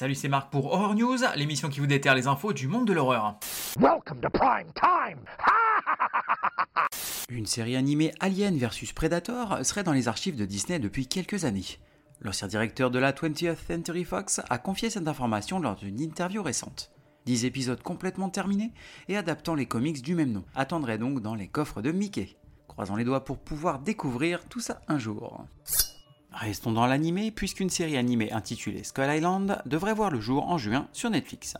Salut, c'est Marc pour Horror News, l'émission qui vous déterre les infos du monde de l'horreur. Welcome to prime time. Une série animée Alien vs Predator serait dans les archives de Disney depuis quelques années. L'ancien directeur de la 20th Century Fox a confié cette information lors d'une interview récente. 10 épisodes complètement terminés et adaptant les comics du même nom attendraient donc dans les coffres de Mickey. Croisons les doigts pour pouvoir découvrir tout ça un jour. Restons dans l'animé puisqu'une série animée intitulée Skull Island devrait voir le jour en juin sur Netflix.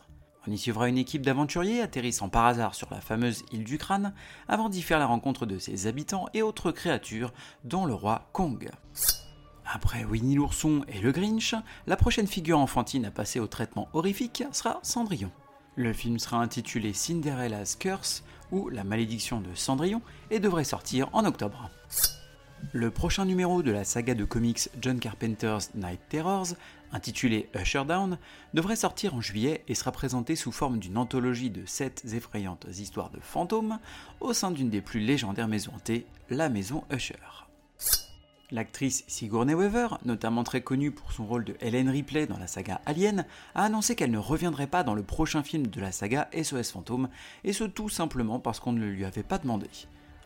On y suivra une équipe d'aventuriers atterrissant par hasard sur la fameuse île du crâne avant d'y faire la rencontre de ses habitants et autres créatures dont le roi Kong. Après Winnie l'ourson et le Grinch, la prochaine figure enfantine à passer au traitement horrifique sera Cendrillon. Le film sera intitulé Cinderella's Curse ou La malédiction de Cendrillon et devrait sortir en octobre. Le prochain numéro de la saga de comics John Carpenter's Night Terrors, intitulé Usher Down, devrait sortir en juillet et sera présenté sous forme d'une anthologie de 7 effrayantes histoires de fantômes au sein d'une des plus légendaires maisons hantées, la maison Usher. L'actrice Sigourney Weaver, notamment très connue pour son rôle de Helen Ripley dans la saga Alien, a annoncé qu'elle ne reviendrait pas dans le prochain film de la saga SOS Fantôme, et ce tout simplement parce qu'on ne le lui avait pas demandé.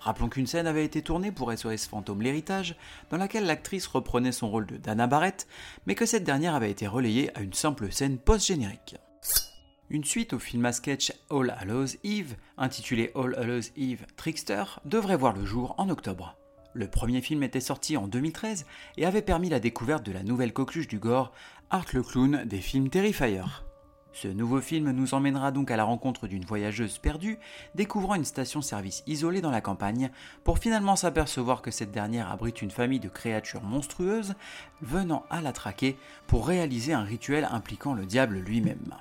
Rappelons qu'une scène avait été tournée pour SOS Fantôme l'héritage, dans laquelle l'actrice reprenait son rôle de Dana Barrett, mais que cette dernière avait été relayée à une simple scène post-générique. Une suite au film à sketch All Hallows Eve, intitulé All Hallows Eve Trickster, devrait voir le jour en octobre. Le premier film était sorti en 2013 et avait permis la découverte de la nouvelle coqueluche du gore, Art le clown des films Terrifier. Ce nouveau film nous emmènera donc à la rencontre d'une voyageuse perdue, découvrant une station-service isolée dans la campagne, pour finalement s'apercevoir que cette dernière abrite une famille de créatures monstrueuses venant à la traquer pour réaliser un rituel impliquant le diable lui-même.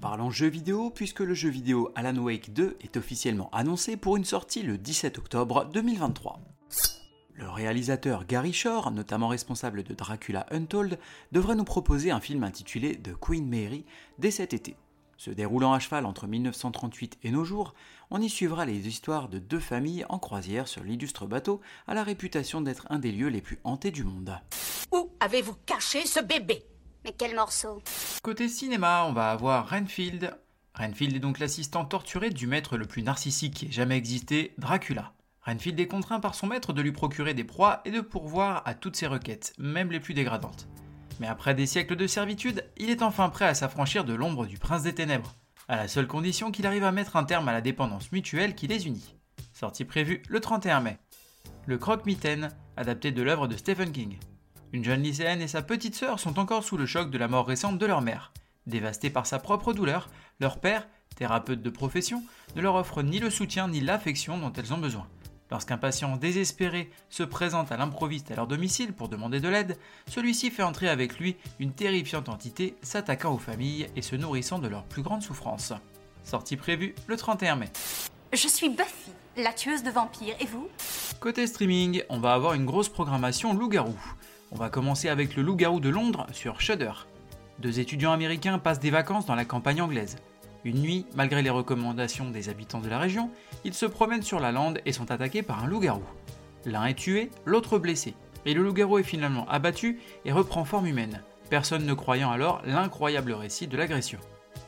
Parlons jeux vidéo, puisque le jeu vidéo Alan Wake 2 est officiellement annoncé pour une sortie le 17 octobre 2023. Le réalisateur Gary Shore, notamment responsable de Dracula Untold, devrait nous proposer un film intitulé The Queen Mary dès cet été. Se déroulant à cheval entre 1938 et nos jours, on y suivra les histoires de deux familles en croisière sur l'illustre bateau à la réputation d'être un des lieux les plus hantés du monde. Où avez-vous caché ce bébé? Mais quel morceau? Côté cinéma, on va avoir Renfield. Renfield est donc l'assistant torturé du maître le plus narcissique qui ait jamais existé, Dracula. Renfield est contraint par son maître de lui procurer des proies et de pourvoir à toutes ses requêtes, même les plus dégradantes. Mais après des siècles de servitude, il est enfin prêt à s'affranchir de l'ombre du prince des ténèbres, à la seule condition qu'il arrive à mettre un terme à la dépendance mutuelle qui les unit. Sortie prévue le 31 mai. Le croque-mitaine, adapté de l'œuvre de Stephen King. Une jeune lycéenne et sa petite sœur sont encore sous le choc de la mort récente de leur mère. Dévastés par sa propre douleur, leur père, thérapeute de profession, ne leur offre ni le soutien ni l'affection dont elles ont besoin. Lorsqu'un patient désespéré se présente à l'improviste à leur domicile pour demander de l'aide, celui-ci fait entrer avec lui une terrifiante entité s'attaquant aux familles et se nourrissant de leurs plus grandes souffrances. Sortie prévue le 31 mai. Je suis Buffy, la tueuse de vampires, et vous? Côté streaming, on va avoir une grosse programmation loup-garou. On va commencer avec le loup-garou de Londres sur Shudder. Deux étudiants américains passent des vacances dans la campagne anglaise. Une nuit, malgré les recommandations des habitants de la région, ils se promènent sur la lande et sont attaqués par un loup-garou. L'un est tué, l'autre blessé, et le loup-garou est finalement abattu et reprend forme humaine, personne ne croyant alors l'incroyable récit de l'agression.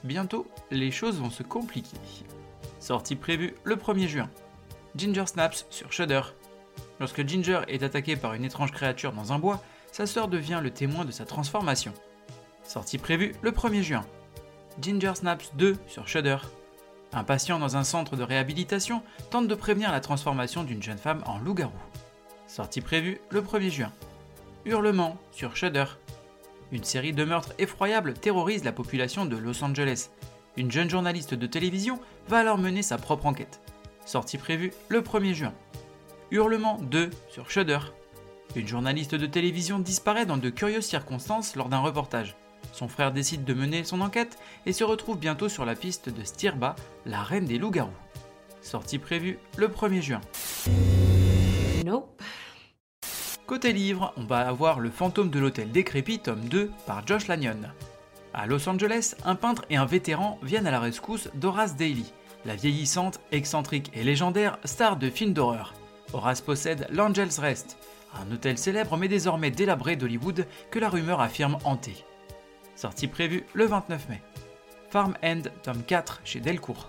Bientôt, les choses vont se compliquer. Sortie prévue le 1er juin. Ginger Snaps sur Shudder. Lorsque Ginger est attaqué par une étrange créature dans un bois, sa sœur devient le témoin de sa transformation. Sortie prévue le 1er juin. Ginger Snaps 2 sur Shudder. Un patient dans un centre de réhabilitation tente de prévenir la transformation d'une jeune femme en loup-garou. Sortie prévue le 1er juin. Hurlement sur Shudder. Une série de meurtres effroyables terrorise la population de Los Angeles. Une jeune journaliste de télévision va alors mener sa propre enquête. Sortie prévue le 1er juin. Hurlement 2 sur Shudder. Une journaliste de télévision disparaît dans de curieuses circonstances lors d'un reportage. Son frère décide de mener son enquête et se retrouve bientôt sur la piste de Stirba, la reine des loups-garous. Sortie prévue le 1er juin. Nope. Côté livre, on va avoir Le fantôme de l'hôtel décrépit, tome 2, par Josh Lanyon. À Los Angeles, un peintre et un vétéran viennent à la rescousse d'Horace Daly, la vieillissante, excentrique et légendaire star de films d'horreur. Horace possède l'Angel's Rest, un hôtel célèbre mais désormais délabré d'Hollywood que la rumeur affirme hanté. Sortie prévue le 29 mai. Farm End, tome 4 chez Delcourt.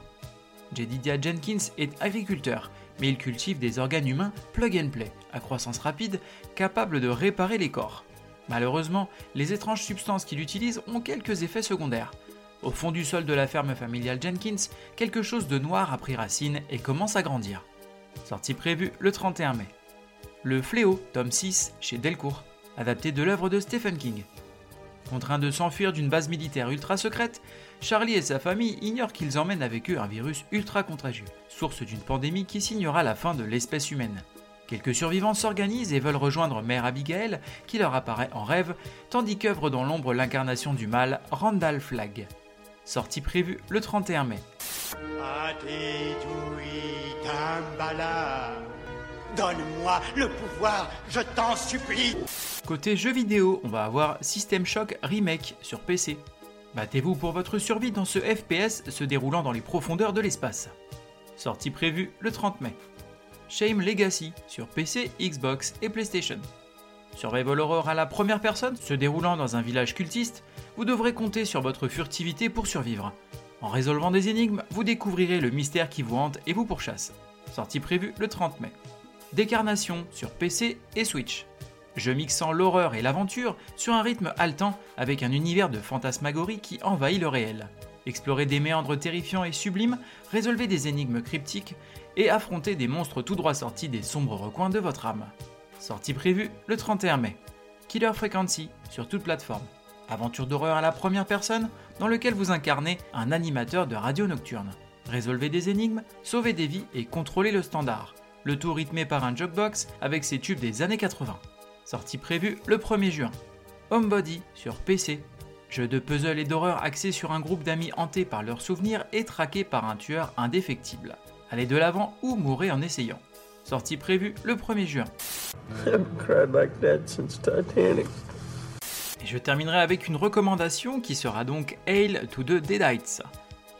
Jedidia Jenkins est agriculteur, mais il cultive des organes humains plug and play, à croissance rapide, capables de réparer les corps. Malheureusement, les étranges substances qu'il utilise ont quelques effets secondaires. Au fond du sol de la ferme familiale Jenkins, quelque chose de noir a pris racine et commence à grandir. Sortie prévue le 31 mai. Le Fléau, tome 6, chez Delcourt, adapté de l'œuvre de Stephen King. Contraint de s'enfuir d'une base militaire ultra secrète, Charlie et sa famille ignorent qu'ils emmènent avec eux un virus ultra contagieux, source d'une pandémie qui signera la fin de l'espèce humaine. Quelques survivants s'organisent et veulent rejoindre Mère Abigail, qui leur apparaît en rêve, tandis qu'œuvre dans l'ombre l'incarnation du mal, Randall Flagg. Sortie prévue le 31 mai. Donne-moi le pouvoir, je t'en supplie Côté jeux vidéo, on va avoir System Shock Remake sur PC. Battez-vous pour votre survie dans ce FPS se déroulant dans les profondeurs de l'espace. Sortie prévue le 30 mai. Shame Legacy sur PC, Xbox et PlayStation. Survival Horror à la première personne, se déroulant dans un village cultiste, vous devrez compter sur votre furtivité pour survivre. En résolvant des énigmes, vous découvrirez le mystère qui vous hante et vous pourchasse. Sortie prévue le 30 mai. Décarnation sur PC et Switch. Jeu mixant l'horreur et l'aventure sur un rythme haletant avec un univers de fantasmagorie qui envahit le réel. Explorez des méandres terrifiants et sublimes, résolvez des énigmes cryptiques et affrontez des monstres tout droit sortis des sombres recoins de votre âme. Sortie prévue le 31 mai. Killer Frequency sur toute plateforme. Aventure d'horreur à la première personne dans lequel vous incarnez un animateur de radio nocturne. Résolvez des énigmes, sauvez des vies et contrôlez le standard le tout rythmé par un jukebox avec ses tubes des années 80. Sortie prévue le 1er juin. Homebody sur PC. Jeu de puzzle et d'horreur axé sur un groupe d'amis hantés par leurs souvenirs et traqués par un tueur indéfectible. Allez de l'avant ou mourrez en essayant. Sortie prévue le 1er juin. Et je terminerai avec une recommandation qui sera donc Hail to the Deadites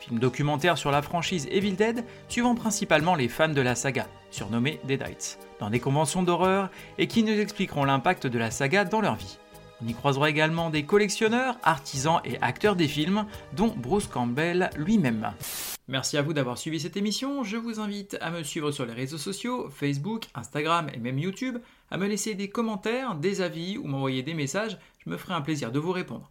film documentaire sur la franchise Evil Dead, suivant principalement les fans de la saga, surnommés Deadites, dans des conventions d'horreur et qui nous expliqueront l'impact de la saga dans leur vie. On y croisera également des collectionneurs, artisans et acteurs des films, dont Bruce Campbell lui-même. Merci à vous d'avoir suivi cette émission, je vous invite à me suivre sur les réseaux sociaux, Facebook, Instagram et même YouTube, à me laisser des commentaires, des avis ou m'envoyer des messages, je me ferai un plaisir de vous répondre.